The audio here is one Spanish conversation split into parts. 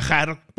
viajar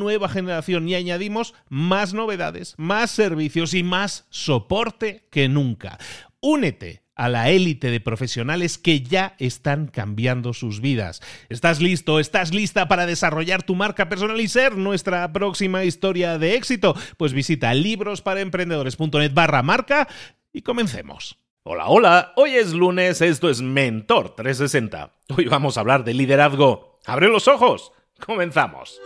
nueva generación y añadimos más novedades, más servicios y más soporte que nunca. Únete a la élite de profesionales que ya están cambiando sus vidas. ¿Estás listo? ¿Estás lista para desarrollar tu marca personal y ser nuestra próxima historia de éxito? Pues visita librosparaemprendedores.net barra marca y comencemos. Hola, hola, hoy es lunes, esto es Mentor 360. Hoy vamos a hablar de liderazgo. ¡Abre los ojos! Comenzamos.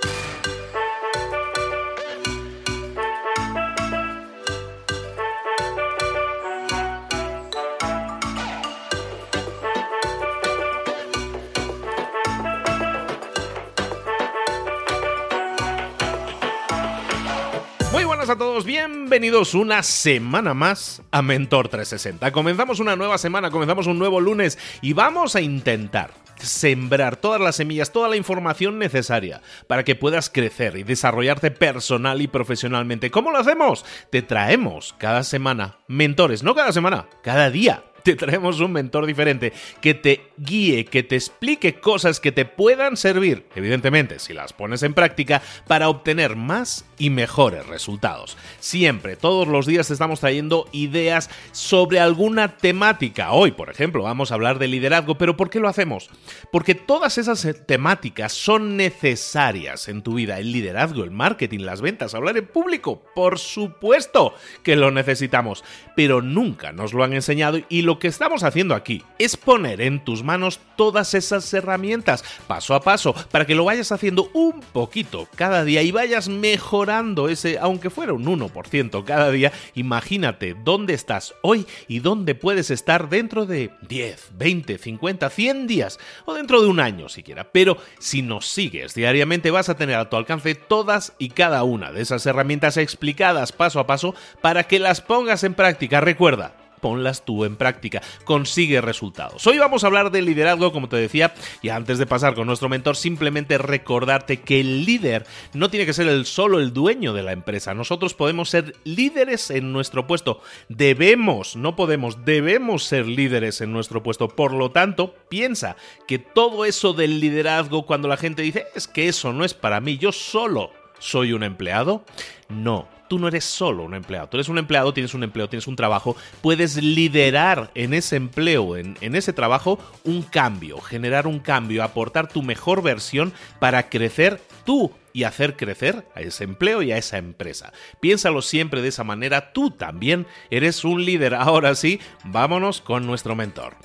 A todos, bienvenidos una semana más a Mentor 360. Comenzamos una nueva semana, comenzamos un nuevo lunes y vamos a intentar sembrar todas las semillas, toda la información necesaria para que puedas crecer y desarrollarte personal y profesionalmente. ¿Cómo lo hacemos? Te traemos cada semana mentores, no cada semana, cada día te traemos un mentor diferente que te guíe, que te explique cosas que te puedan servir, evidentemente, si las pones en práctica, para obtener más y mejores resultados. Siempre, todos los días te estamos trayendo ideas sobre alguna temática. Hoy, por ejemplo, vamos a hablar de liderazgo, pero ¿por qué lo hacemos? Porque todas esas temáticas son necesarias en tu vida. El liderazgo, el marketing, las ventas, hablar en público, por supuesto que lo necesitamos, pero nunca nos lo han enseñado y lo lo que estamos haciendo aquí es poner en tus manos todas esas herramientas paso a paso para que lo vayas haciendo un poquito cada día y vayas mejorando ese, aunque fuera un 1% cada día. Imagínate dónde estás hoy y dónde puedes estar dentro de 10, 20, 50, 100 días o dentro de un año siquiera. Pero si nos sigues diariamente vas a tener a tu alcance todas y cada una de esas herramientas explicadas paso a paso para que las pongas en práctica. Recuerda, ponlas tú en práctica, consigue resultados. Hoy vamos a hablar de liderazgo, como te decía, y antes de pasar con nuestro mentor, simplemente recordarte que el líder no tiene que ser el solo el dueño de la empresa. Nosotros podemos ser líderes en nuestro puesto. Debemos, no podemos, debemos ser líderes en nuestro puesto. Por lo tanto, piensa que todo eso del liderazgo, cuando la gente dice, es que eso no es para mí, yo solo soy un empleado, no tú no eres solo un empleado. Tú eres un empleado, tienes un empleo, tienes un trabajo, puedes liderar en ese empleo, en, en ese trabajo, un cambio, generar un cambio, aportar tu mejor versión para crecer tú y hacer crecer a ese empleo y a esa empresa. Piénsalo siempre de esa manera, tú también eres un líder. Ahora sí, vámonos con nuestro mentor.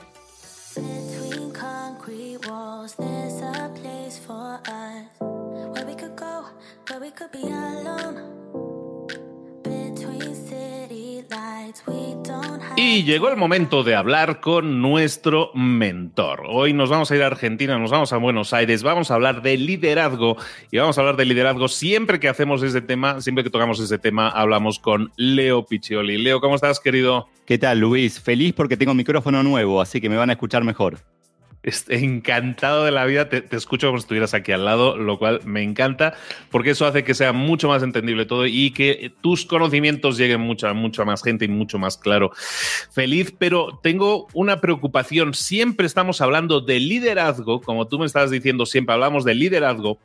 Y llegó el momento de hablar con nuestro mentor. Hoy nos vamos a ir a Argentina, nos vamos a Buenos Aires, vamos a hablar de liderazgo y vamos a hablar de liderazgo siempre que hacemos ese tema, siempre que tocamos ese tema, hablamos con Leo Piccioli. Leo, ¿cómo estás, querido? ¿Qué tal, Luis? Feliz porque tengo micrófono nuevo, así que me van a escuchar mejor. Encantado de la vida, te, escucho como si estuvieras aquí al lado, lo cual me encanta, porque eso hace que sea mucho más entendible todo y que tus conocimientos lleguen mucho, a más gente y mucho más claro. Feliz, pero tengo una preocupación. Siempre estamos hablando de liderazgo, como tú me estabas diciendo, siempre hablamos de liderazgo,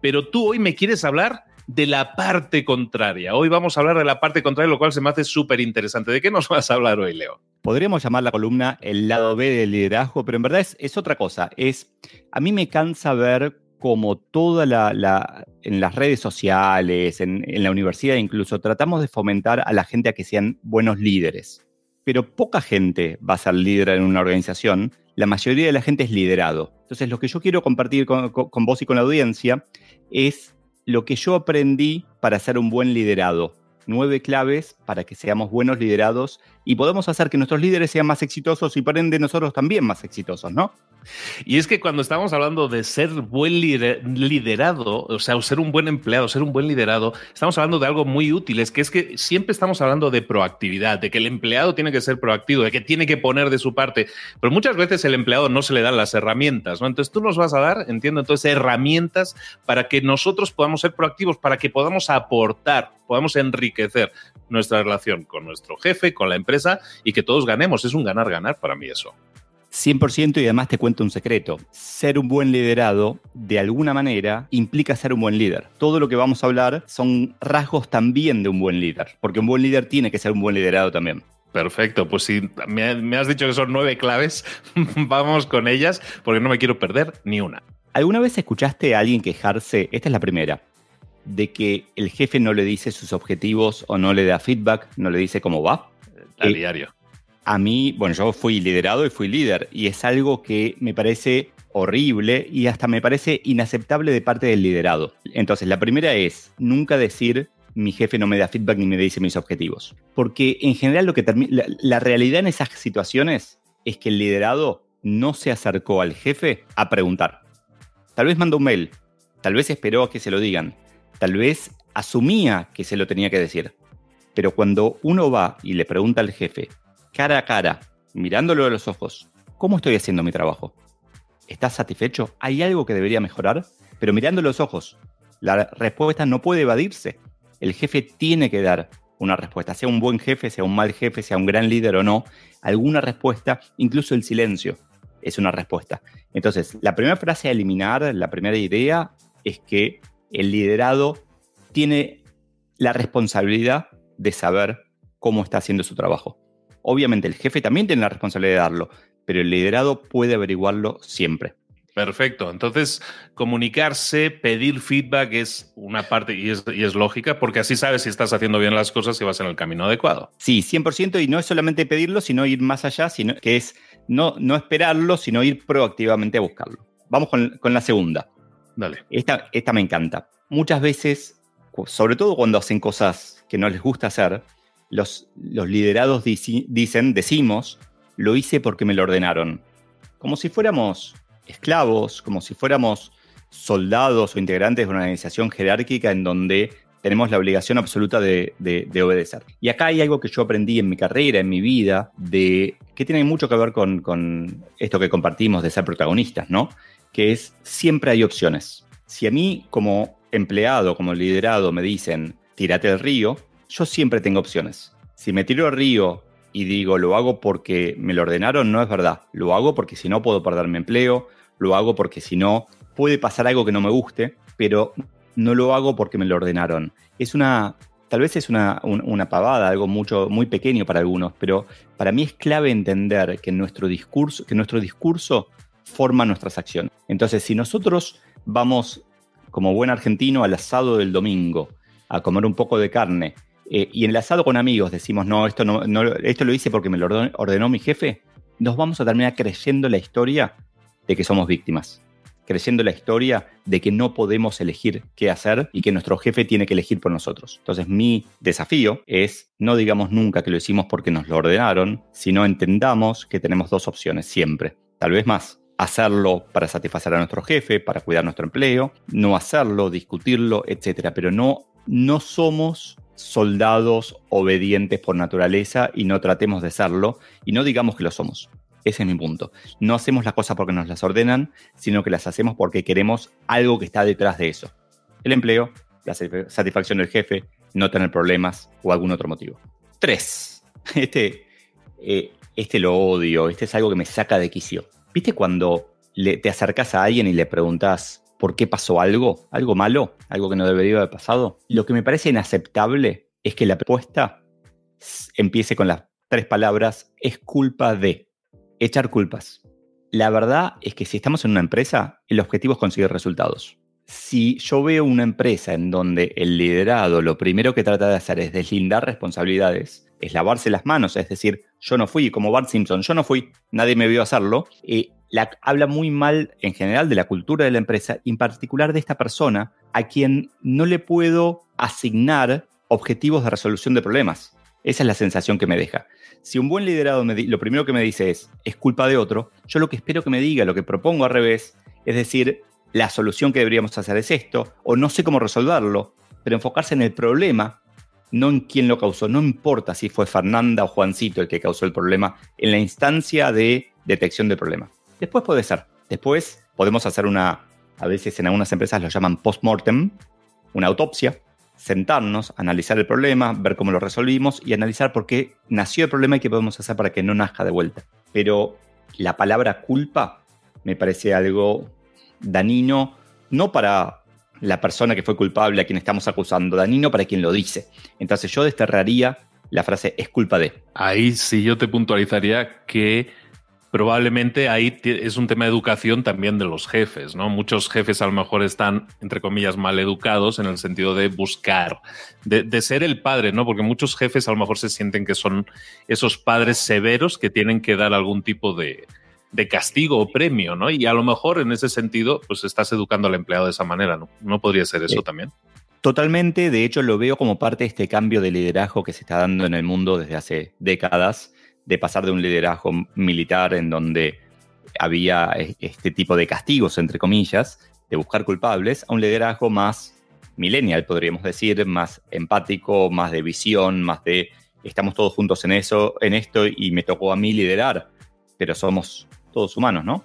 pero tú hoy me quieres hablar de la parte contraria. Hoy vamos a hablar de la parte contraria, lo cual se me hace súper interesante. ¿De qué nos vas a hablar hoy, Leo? Podríamos llamar la columna el lado B del liderazgo, pero en verdad es, otra cosa. Es, a mí me cansa ver como toda la, en las redes sociales, en, la universidad incluso, tratamos de fomentar a la gente a que sean buenos líderes. Pero poca gente va a ser líder en una organización, la mayoría de la gente es liderado. Entonces, lo que yo quiero compartir con vos y con la audiencia es lo que yo aprendí para ser un buen liderado. Nueve claves para que seamos buenos liderados y podemos hacer que nuestros líderes sean más exitosos y por ende nosotros también más exitosos, ¿no? Y es que cuando estamos hablando de ser buen liderado, o sea, ser un buen empleado, ser un buen liderado, estamos hablando de algo muy útil, es que es que siempre estamos hablando de proactividad, de que el empleado tiene que ser proactivo, de que tiene que poner de su parte, pero muchas veces el empleado no se le dan las herramientas, ¿no? Entonces tú nos vas a dar, entiendo, entonces herramientas para que nosotros podamos ser proactivos, para que podamos aportar, podamos enriquecer nuestra relación con nuestro jefe, con la empresa y que todos ganemos. Es un ganar-ganar para mí eso. 100% y además te cuento un secreto. Ser un buen liderado, de alguna manera, implica ser un buen líder. Todo lo que vamos a hablar son rasgos también de un buen líder, porque un buen líder tiene que ser un buen liderado también. Perfecto, pues si me, has dicho que son nueve claves, vamos con ellas, porque no me quiero perder ni una. ¿Alguna vez escuchaste a alguien quejarse? Esta es la primera de que el jefe no le dice sus objetivos o no le da feedback, no le dice cómo va. A eh, diario. A mí, bueno, yo fui liderado y fui líder y es algo que me parece horrible y hasta me parece inaceptable de parte del liderado. Entonces, la primera es nunca decir mi jefe no me da feedback ni me dice mis objetivos. Porque en general lo que la, la realidad en esas situaciones es que el liderado no se acercó al jefe a preguntar. Tal vez mandó un mail, tal vez esperó a que se lo digan, Tal vez asumía que se lo tenía que decir. Pero cuando uno va y le pregunta al jefe, cara a cara, mirándolo a los ojos, ¿cómo estoy haciendo mi trabajo? ¿Estás satisfecho? ¿Hay algo que debería mejorar? Pero mirando los ojos, la respuesta no puede evadirse. El jefe tiene que dar una respuesta, sea un buen jefe, sea un mal jefe, sea un gran líder o no, alguna respuesta, incluso el silencio es una respuesta. Entonces, la primera frase a eliminar, la primera idea es que el liderado tiene la responsabilidad de saber cómo está haciendo su trabajo. Obviamente el jefe también tiene la responsabilidad de darlo, pero el liderado puede averiguarlo siempre. Perfecto. Entonces, comunicarse, pedir feedback es una parte y es, lógica porque así sabes si estás haciendo bien las cosas y vas en el camino adecuado. Sí, 100% y no es solamente pedirlo, sino ir más allá, sino que es no, no esperarlo, sino ir proactivamente a buscarlo. Vamos con, con la segunda. Dale. Esta, esta me encanta. Muchas veces, sobre todo cuando hacen cosas que no les gusta hacer, los, los liderados dicen, decimos, lo hice porque me lo ordenaron. Como si fuéramos esclavos, como si fuéramos soldados o integrantes de una organización jerárquica en donde tenemos la obligación absoluta de, obedecer. Y acá hay algo que yo aprendí en mi carrera, en mi vida, de que tiene mucho que ver con, con esto que compartimos de ser protagonistas, ¿no? Que es siempre hay opciones. Si a mí como empleado, como liderado, me dicen, tírate al río, yo siempre tengo opciones. Si me tiro al río y digo, lo hago porque me lo ordenaron, no es verdad. Lo hago porque si no puedo perder mi empleo, lo hago porque si no puede pasar algo que no me guste, pero no lo hago porque me lo ordenaron. Es una, tal vez es una, una pavada, algo mucho, muy pequeño para algunos, pero para mí es clave entender que nuestro discurso, que nuestro discurso forma nuestras acciones. Entonces, si nosotros vamos como buen argentino al asado del domingo a comer un poco de carne eh, y en el asado con amigos decimos, no esto, no, esto lo hice porque me lo ordenó, mi jefe, nos vamos a terminar creyendo la historia de que somos víctimas creyendo la historia de que no podemos elegir qué hacer y que nuestro jefe tiene que elegir por nosotros. Entonces mi desafío es no digamos nunca que lo hicimos porque nos lo ordenaron, sino entendamos que tenemos dos opciones siempre, tal vez más hacerlo para satisfacer a nuestro jefe, para cuidar nuestro empleo, no hacerlo, discutirlo, etcétera, pero no no somos soldados obedientes por naturaleza y no tratemos de serlo y no digamos que lo somos. Ese es mi punto. No hacemos las cosas porque nos las ordenan, sino que las hacemos porque queremos algo que está detrás de eso. El empleo, la satisfacción del jefe, no tener problemas o algún otro motivo. Tres. Este, eh, este lo odio, este es algo que me saca de quicio. ¿Viste cuando le, te acercas a alguien y le preguntas por qué pasó algo, algo malo, algo que no debería haber pasado? Lo que me parece inaceptable es que la respuesta empiece con las tres palabras, es culpa de echar culpas. La verdad es que si estamos en una empresa, el objetivo es conseguir resultados. Si yo veo una empresa en donde el liderado lo primero que trata de hacer es deslindar responsabilidades, es lavarse las manos, es decir, yo no fui, como Bart Simpson, yo no fui, nadie me vio hacerlo, eh, la, habla muy mal en general de la cultura de la empresa en particular de esta persona a quien no le puedo asignar objetivos de resolución de problemas. Esa es la sensación que me deja. Si un buen liderado lo primero que me dice es, es culpa de otro, yo lo que espero que me diga, lo que propongo al revés, es decir, la solución que deberíamos hacer es esto, o no sé cómo resolverlo, pero enfocarse en el problema, no en quién lo causó. No importa si fue Fernanda o Juancito el que causó el problema, en la instancia de detección del problema. Después puede ser. Después podemos hacer una, a veces en algunas empresas lo llaman post-mortem, una autopsia, sentarnos, analizar el problema, ver cómo lo resolvimos y analizar por qué nació el problema y qué podemos hacer para que no nazca de vuelta. Pero la palabra culpa me parece algo danino, no para la persona que fue culpable a quien estamos acusando, danino para quien lo dice. Entonces yo desterraría la frase es culpa de. Ahí sí yo te puntualizaría que probablemente ahí es un tema de educación también de los jefes, ¿no? Muchos jefes a lo mejor están, entre comillas, mal educados en el sentido de buscar, de, ser el padre, ¿no? Porque muchos jefes a lo mejor se sienten que son esos padres severos que tienen que dar algún tipo de, de castigo o premio, ¿no? Y a lo mejor en ese sentido, pues estás educando al empleado de esa manera, ¿no? ¿No podría ser eso también? Totalmente, de hecho lo veo como parte de este cambio de liderazgo que se está dando en el mundo desde hace décadas de pasar de un liderazgo militar en donde había este tipo de castigos, entre comillas, de buscar culpables, a un liderazgo más millennial, podríamos decir, más empático, más de visión, más de estamos todos juntos en eso, en esto, y me tocó a mí liderar, pero somos todos humanos, ¿no?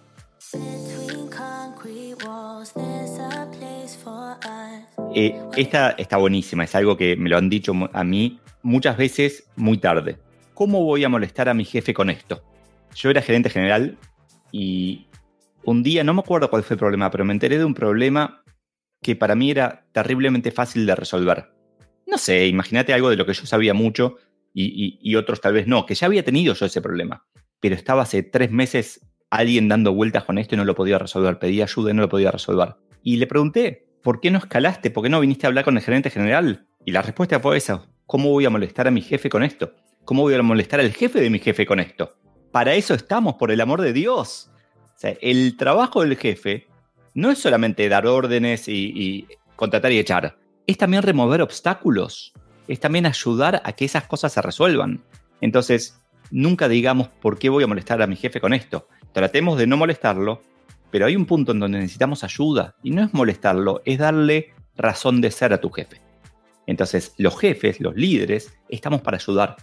Eh, esta está buenísima, es algo que me lo han dicho a mí muchas veces muy tarde. ¿cómo voy a molestar a mi jefe con esto? Yo era gerente general y un día, no me acuerdo cuál fue el problema, pero me enteré de un problema que para mí era terriblemente fácil de resolver. No sé, imagínate algo de lo que yo sabía mucho y, otros tal vez no, que ya había tenido yo ese problema, pero estaba hace tres meses alguien dando vueltas con esto y no lo podía resolver, pedí ayuda y no lo podía resolver. Y le pregunté, ¿por qué no escalaste? ¿Por qué no viniste a hablar con el gerente general? Y la respuesta fue esa, ¿cómo voy a molestar a mi jefe con esto? ¿Cómo voy a molestar al jefe de mi jefe con esto? Para eso estamos, por el amor de Dios. El trabajo del jefe no es solamente dar órdenes y, contratar y echar, es también remover obstáculos, es también ayudar a que esas cosas se resuelvan. Entonces, nunca digamos por qué voy a molestar a mi jefe con esto. Tratemos de no molestarlo, pero hay un punto en donde necesitamos ayuda y no es molestarlo, es darle razón de ser a tu jefe. Entonces, los jefes, los líderes, estamos para ayudar.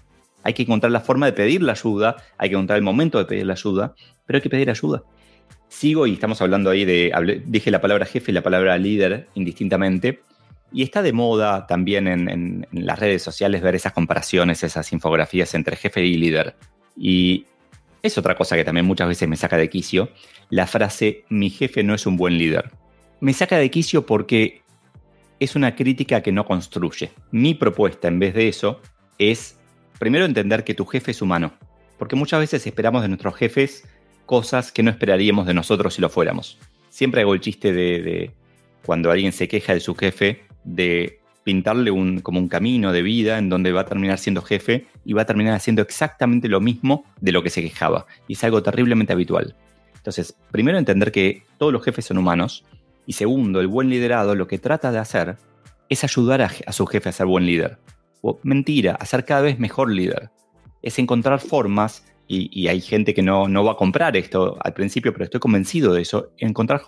Hay que encontrar la forma de pedir la ayuda, hay que encontrar el momento de pedir la ayuda, pero hay que pedir ayuda. Sigo y estamos hablando ahí de, dije la palabra jefe y la palabra líder indistintamente, y está de moda también en, las redes sociales ver esas comparaciones, esas infografías entre jefe y líder. Y es otra cosa que también muchas veces me saca de quicio, la frase mi jefe no es un buen líder. Me saca de quicio porque es una crítica que no construye. Mi propuesta en vez de eso es primero entender que tu jefe es humano, porque muchas veces esperamos de nuestros jefes cosas que no esperaríamos de nosotros si lo fuéramos. Siempre hago el chiste de, cuando alguien se queja de su jefe, de pintarle un, como un camino de vida en donde va a terminar siendo jefe y va a terminar haciendo exactamente lo mismo de lo que se quejaba. Y es algo terriblemente habitual. Entonces, primero entender que todos los jefes son humanos. Y segundo, el buen liderado lo que trata de hacer es ayudar a, su jefe a ser buen líder mentira, a ser cada vez mejor líder. Es encontrar formas, y, hay gente que no, no, va a comprar esto al principio, pero estoy convencido de eso, encontrar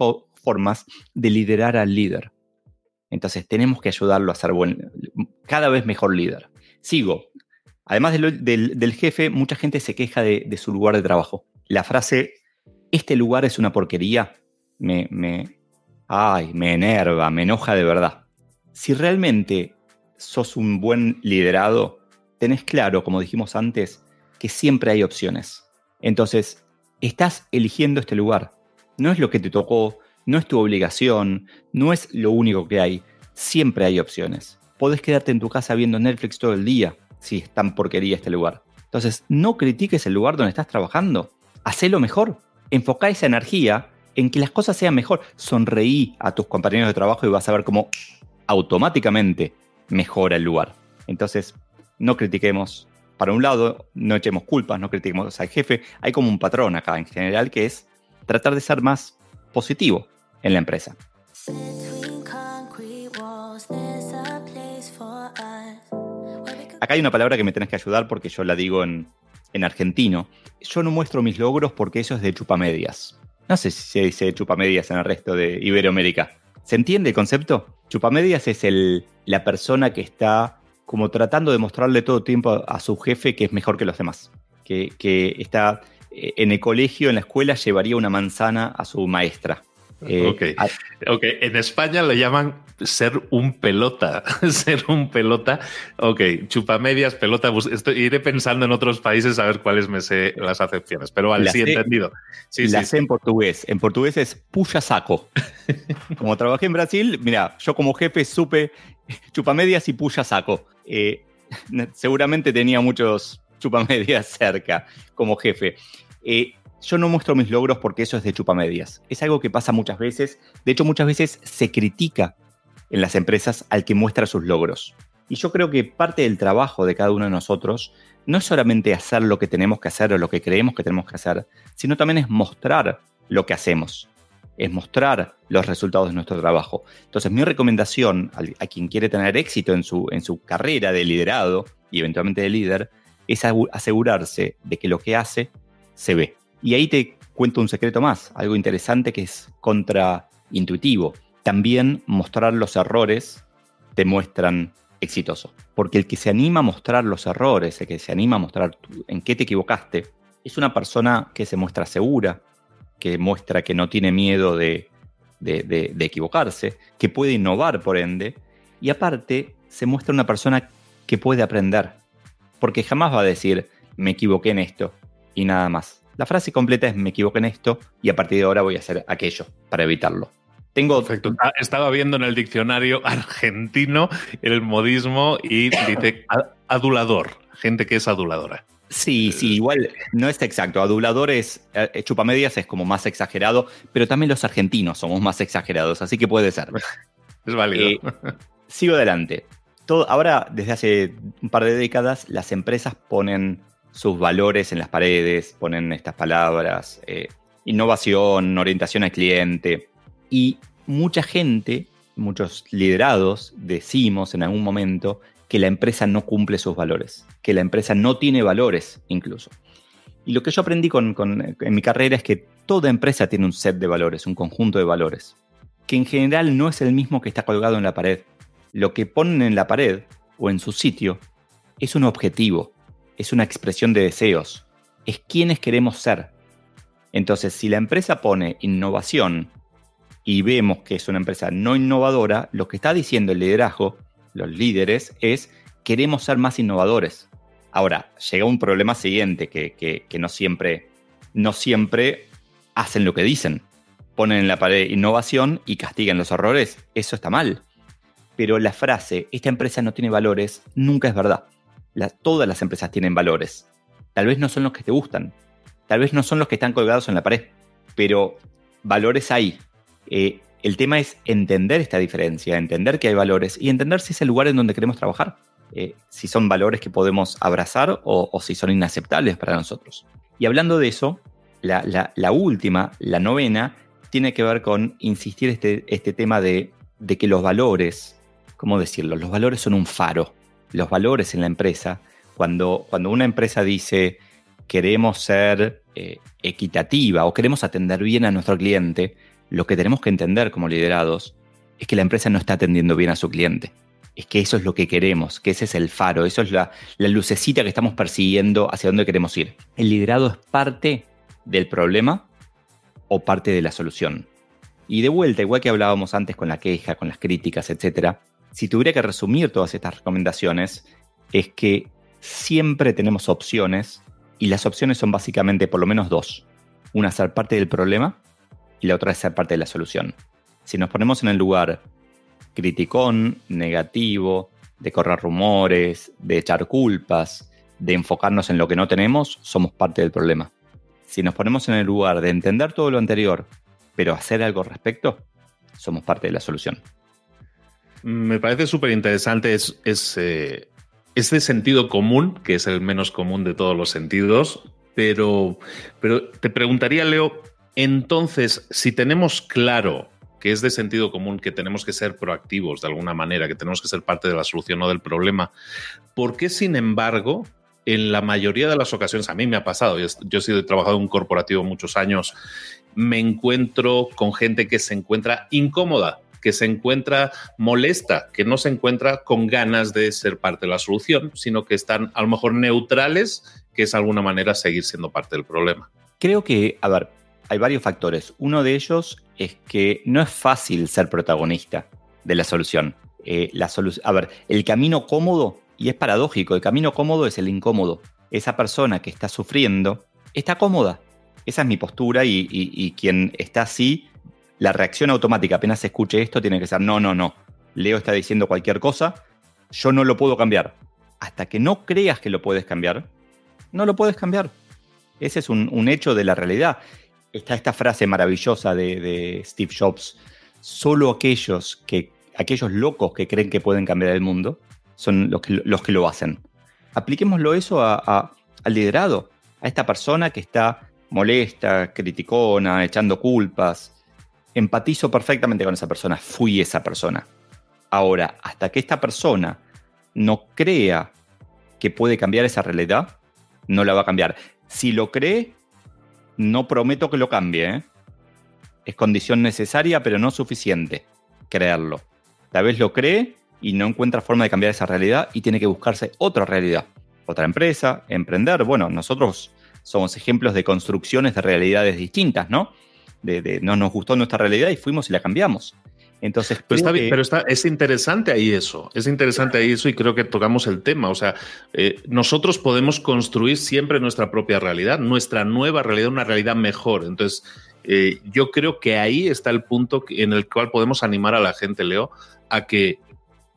formas de liderar al líder. Entonces tenemos que ayudarlo a ser buen, cada vez mejor líder. Sigo. Además del, jefe, mucha gente se queja de, su lugar de trabajo. la frase, este lugar es una porquería, me, me, ay, me enerva, me enoja de verdad. Si realmente sos un buen liderado, tenés claro, como dijimos antes, que siempre hay opciones. Entonces, estás eligiendo este lugar. No es lo que te tocó, no es tu obligación, no es lo único que hay. Siempre hay opciones. Podés quedarte en tu casa viendo Netflix todo el día si es tan porquería este lugar. Entonces, no critiques el lugar donde estás trabajando. Hacelo mejor. Enfocá esa energía en que las cosas sean mejor. Sonreí a tus compañeros de trabajo y vas a ver cómo automáticamente mejora el lugar. Entonces, no critiquemos. Para un lado, no echemos culpas, no critiquemos al jefe. Hay como un patrón acá en general que es tratar de ser más positivo en la empresa. Acá hay una palabra que me tenés que ayudar porque yo la digo en, en argentino. Yo no muestro mis logros porque eso es de chupamedias. No sé si se dice chupamedias en el resto de Iberoamérica. ¿Se entiende el concepto? Chupamedias es el, la persona que está como tratando de mostrarle todo el tiempo a, su jefe que es mejor que los demás. Que, que, está eh, en el colegio, en la escuela, llevaría una manzana a su maestra. Eh, ok, en España lo llaman ser un pelota, ser un pelota. Ok, chupamedias, pelota. Estoy, iré pensando en otros países a ver cuáles me sé las acepciones, pero vale, sí, entendido. Sí, la sé en portugués. En portugués es puya saco. como trabajé en Brasil, mira, yo como jefe supe chupamedias y puya saco. Eh, seguramente tenía muchos chupamedias cerca como jefe. Eh, yo no muestro mis logros porque eso es de chupamedias. Es algo que pasa muchas veces. De hecho, muchas veces se critica en las empresas al que muestra sus logros. Y yo creo que parte del trabajo de cada uno de nosotros no es solamente hacer lo que tenemos que hacer o lo que creemos que tenemos que hacer, sino también es mostrar lo que hacemos, es mostrar los resultados de nuestro trabajo. Entonces mi recomendación a, quien quiere tener éxito en su, en su carrera de liderado y eventualmente de líder es asegurarse de que lo que hace se ve. Y ahí te cuento un secreto más, algo interesante que es contraintuitivo. También mostrar los errores te muestran exitoso. Porque el que se anima a mostrar los errores, el que se anima a mostrar en qué te equivocaste, es una persona que se muestra segura, que muestra que no tiene miedo de, de, equivocarse, que puede innovar por ende, y aparte se muestra una persona que puede aprender, porque jamás va a decir, me equivoqué en esto, y nada más. La frase completa es me equivoqué en esto y a partir de ahora voy a hacer aquello para evitarlo. Tengo... Perfecto. Ah, estaba viendo en el diccionario argentino el modismo y dice adulador, gente que es aduladora. Sí, sí, igual no es exacto. Adulador es, eh, chupamedias es como más exagerado, pero también los argentinos somos más exagerados, así que puede ser. Es válido. Eh, sigo adelante. Todo, ahora, desde hace un par de décadas, las empresas ponen sus valores en las paredes, ponen estas palabras, eh, innovación, orientación al cliente. Y mucha gente, muchos liderados, decimos en algún momento que la empresa no cumple sus valores, que la empresa no tiene valores incluso. Y lo que yo aprendí con, en mi carrera es que toda empresa tiene un set de valores, un conjunto de valores, que en general no es el mismo que está colgado en la pared. Lo que ponen en la pared o en su sitio es un objetivo, es una expresión de deseos, es quienes queremos ser. Entonces, si la empresa pone innovación y vemos que es una empresa no innovadora, lo que está diciendo el liderazgo, los líderes, es queremos ser más innovadores. Ahora, llega un problema siguiente, que, no, siempre, no siempre hacen lo que dicen. Ponen en la pared innovación y castigan los errores. Eso está mal. Pero la frase, esta empresa no tiene valores, nunca es verdad todas las empresas tienen valores. Tal vez no son los que te gustan, tal vez no son los que están colgados en la pared, pero valores hay. Eh, el tema es entender esta diferencia, entender que hay valores y entender si es el lugar en donde queremos trabajar. Eh, si son valores que podemos abrazar o, si son inaceptables para nosotros. Y hablando de eso, la, última, la novena, tiene que ver con insistir este, este tema de, que los valores, ¿cómo decirlo? Los valores son un faro los valores en la empresa, cuando, cuando una empresa dice queremos ser eh, equitativa o queremos atender bien a nuestro cliente, lo que tenemos que entender como liderados es que la empresa no está atendiendo bien a su cliente. Es que eso es lo que queremos, que ese es el faro, eso es la, lucecita que estamos persiguiendo hacia dónde queremos ir. El liderado es parte del problema o parte de la solución. Y de vuelta, igual que hablábamos antes con la queja, con las críticas, etc., si tuviera que resumir todas estas recomendaciones, es que siempre tenemos opciones y las opciones son básicamente por lo menos dos. Una ser parte del problema y la otra es ser parte de la solución. Si nos ponemos en el lugar criticón, negativo, de correr rumores, de echar culpas, de enfocarnos en lo que no tenemos, somos parte del problema. Si nos ponemos en el lugar de entender todo lo anterior, pero hacer algo al respecto, somos parte de la solución. Me parece súper interesante es, eh, sentido común, que es el menos común de todos los sentidos, pero, pero te preguntaría, Leo, entonces, si tenemos claro que es de sentido común que tenemos que ser proactivos de alguna manera, que tenemos que ser parte de la solución o del problema. ¿Por qué, sin embargo, en la mayoría de las ocasiones, a mí me ha pasado, yo, he sido trabajado en un corporativo muchos años, me encuentro con gente que se encuentra incómoda, que se encuentra molesta, que no se encuentra con ganas de ser parte de la solución, sino que están a lo mejor neutrales, que es de alguna manera seguir siendo parte del problema. Creo que, a ver, hay varios factores. Uno de ellos es que no es fácil ser protagonista de la solución. Eh, la a ver, el camino cómodo, y es paradójico, el camino cómodo es el incómodo. Esa persona que está sufriendo está cómoda. Esa es mi postura y, quien está así, la reacción automática apenas escuche esto tiene que ser, no, no, no. Leo está diciendo cualquier cosa, yo no lo puedo cambiar. Hasta que no creas que lo puedes cambiar, no lo puedes cambiar. Ese es un hecho de la realidad está esta frase maravillosa de, Steve Jobs, solo aquellos, que, aquellos locos que creen que pueden cambiar el mundo son los que, los que lo hacen. Apliquémoslo eso a, al liderado, a esta persona que está molesta, criticona, echando culpas. Empatizo perfectamente con esa persona, fui esa persona. Ahora, hasta que esta persona no crea que puede cambiar esa realidad, no la va a cambiar. Si lo cree, no prometo que lo cambie. ¿eh? Es condición necesaria, pero no suficiente creerlo. Tal vez lo cree y no encuentra forma de cambiar esa realidad y tiene que buscarse otra realidad. Otra empresa, emprender. Bueno, nosotros somos ejemplos de construcciones de realidades distintas, ¿no? De, no nos gustó nuestra realidad y fuimos y la cambiamos. Entonces, pero, está, pero está, es interesante ahí eso, es interesante ahí eso y creo que tocamos el tema. O sea, eh, nosotros podemos construir siempre nuestra propia realidad, nuestra nueva realidad, una realidad mejor. Entonces, eh, yo creo que ahí está el punto en el cual podemos animar a la gente, Leo, a que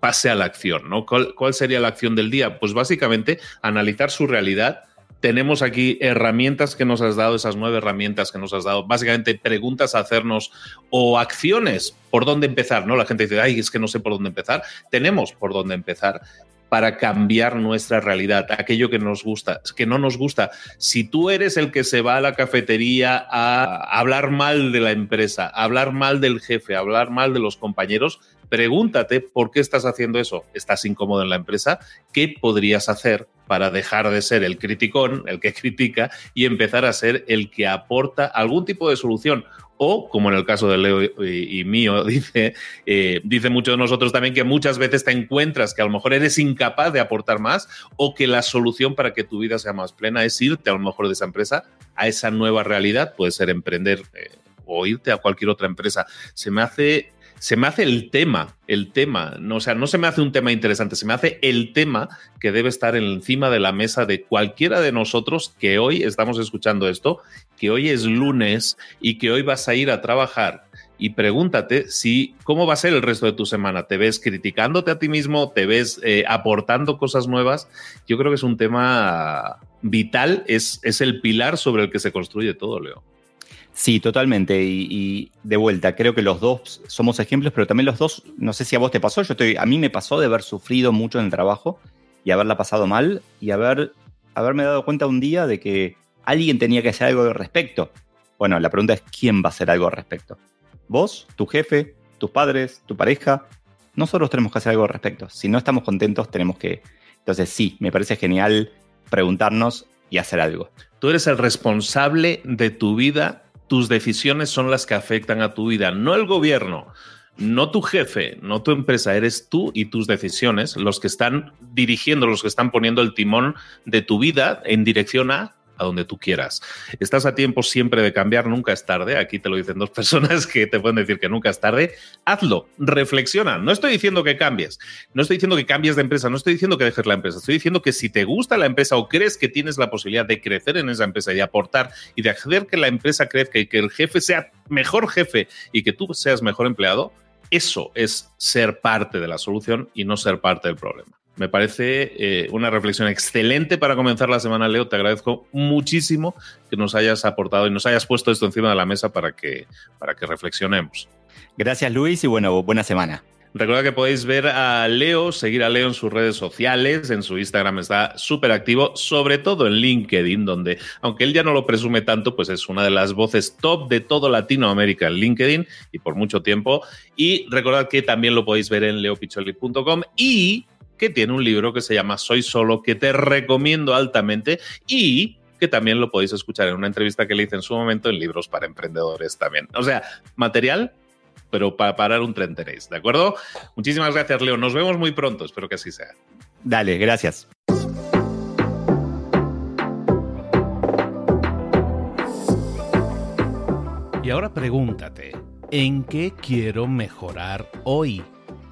pase a la acción, ¿no? ¿Cuál, sería la acción del día? Pues básicamente analizar su realidad tenemos aquí herramientas que nos has dado, esas nueve herramientas que nos has dado, básicamente preguntas a hacernos o acciones por dónde empezar, ¿no? La gente dice, ay, es que no sé por dónde empezar. Tenemos por dónde empezar para cambiar nuestra realidad, aquello que nos gusta, que no nos gusta. Si tú eres el que se va a la cafetería a hablar mal de la empresa, a hablar mal del jefe, a hablar mal de los compañeros, pregúntate por qué estás haciendo eso. ¿Estás incómodo en la empresa? ¿Qué podrías hacer para dejar de ser el criticón, el que critica, y empezar a ser el que aporta algún tipo de solución? O, como en el caso de Leo y, mío, dice, eh, dice muchos de nosotros también que muchas veces te encuentras que a lo mejor eres incapaz de aportar más o que la solución para que tu vida sea más plena es irte a lo mejor de esa empresa a esa nueva realidad, puede ser emprender eh, o irte a cualquier otra empresa. Se me hace se me hace el tema, el tema, no, o sea, no se me hace un tema interesante, se me hace el tema que debe estar encima de la mesa de cualquiera de nosotros que hoy estamos escuchando esto, que hoy es lunes y que hoy vas a ir a trabajar y pregúntate si cómo va a ser el resto de tu semana. ¿Te ves criticándote a ti mismo? ¿Te ves eh, aportando cosas nuevas? Yo creo que es un tema vital, es, es el pilar sobre el que se construye todo, Leo. Sí, totalmente. Y, de vuelta, creo que los dos somos ejemplos, pero también los dos, no sé si a vos te pasó, yo estoy, a mí me pasó de haber sufrido mucho en el trabajo y haberla pasado mal y haber, haberme dado cuenta un día de que alguien tenía que hacer algo al respecto. Bueno, la pregunta es quién va a hacer algo al respecto. ¿Vos, tu jefe, tus padres, tu pareja? Nosotros tenemos que hacer algo al respecto. Si no estamos contentos, tenemos que... Entonces sí, me parece genial preguntarnos y hacer algo. Tú eres el responsable de tu vida tus decisiones son las que afectan a tu vida, no el gobierno, no tu jefe, no tu empresa, eres tú y tus decisiones los que están dirigiendo, los que están poniendo el timón de tu vida en dirección a a donde tú quieras. Estás a tiempo siempre de cambiar, nunca es tarde. Aquí te lo dicen dos personas que te pueden decir que nunca es tarde. Hazlo, reflexiona. No estoy diciendo que cambies, no estoy diciendo que cambies de empresa, no estoy diciendo que dejes la empresa, estoy diciendo que si te gusta la empresa o crees que tienes la posibilidad de crecer en esa empresa y aportar y de hacer que la empresa crezca y que el jefe sea mejor jefe y que tú seas mejor empleado, eso es ser parte de la solución y no ser parte del problema. Me parece eh, una reflexión excelente para comenzar la semana, Leo. Te agradezco muchísimo que nos hayas aportado y nos hayas puesto esto encima de la mesa para que, para que reflexionemos. Gracias, Luis, y bueno, buena semana. Recuerda que podéis ver a Leo, seguir a Leo en sus redes sociales, en su Instagram está súper activo, sobre todo en LinkedIn, donde, aunque él ya no lo presume tanto, pues es una de las voces top de todo Latinoamérica en LinkedIn y por mucho tiempo. Y recordad que también lo podéis ver en leopicholi.com y que tiene un libro que se llama Soy Solo, que te recomiendo altamente y que también lo podéis escuchar en una entrevista que le hice en su momento en Libros para Emprendedores también. O sea, material, pero para parar un tren tenéis, ¿de acuerdo? Muchísimas gracias, Leo. Nos vemos muy pronto, espero que así sea. Dale, gracias. Y ahora pregúntate, ¿en qué quiero mejorar hoy?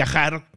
viajar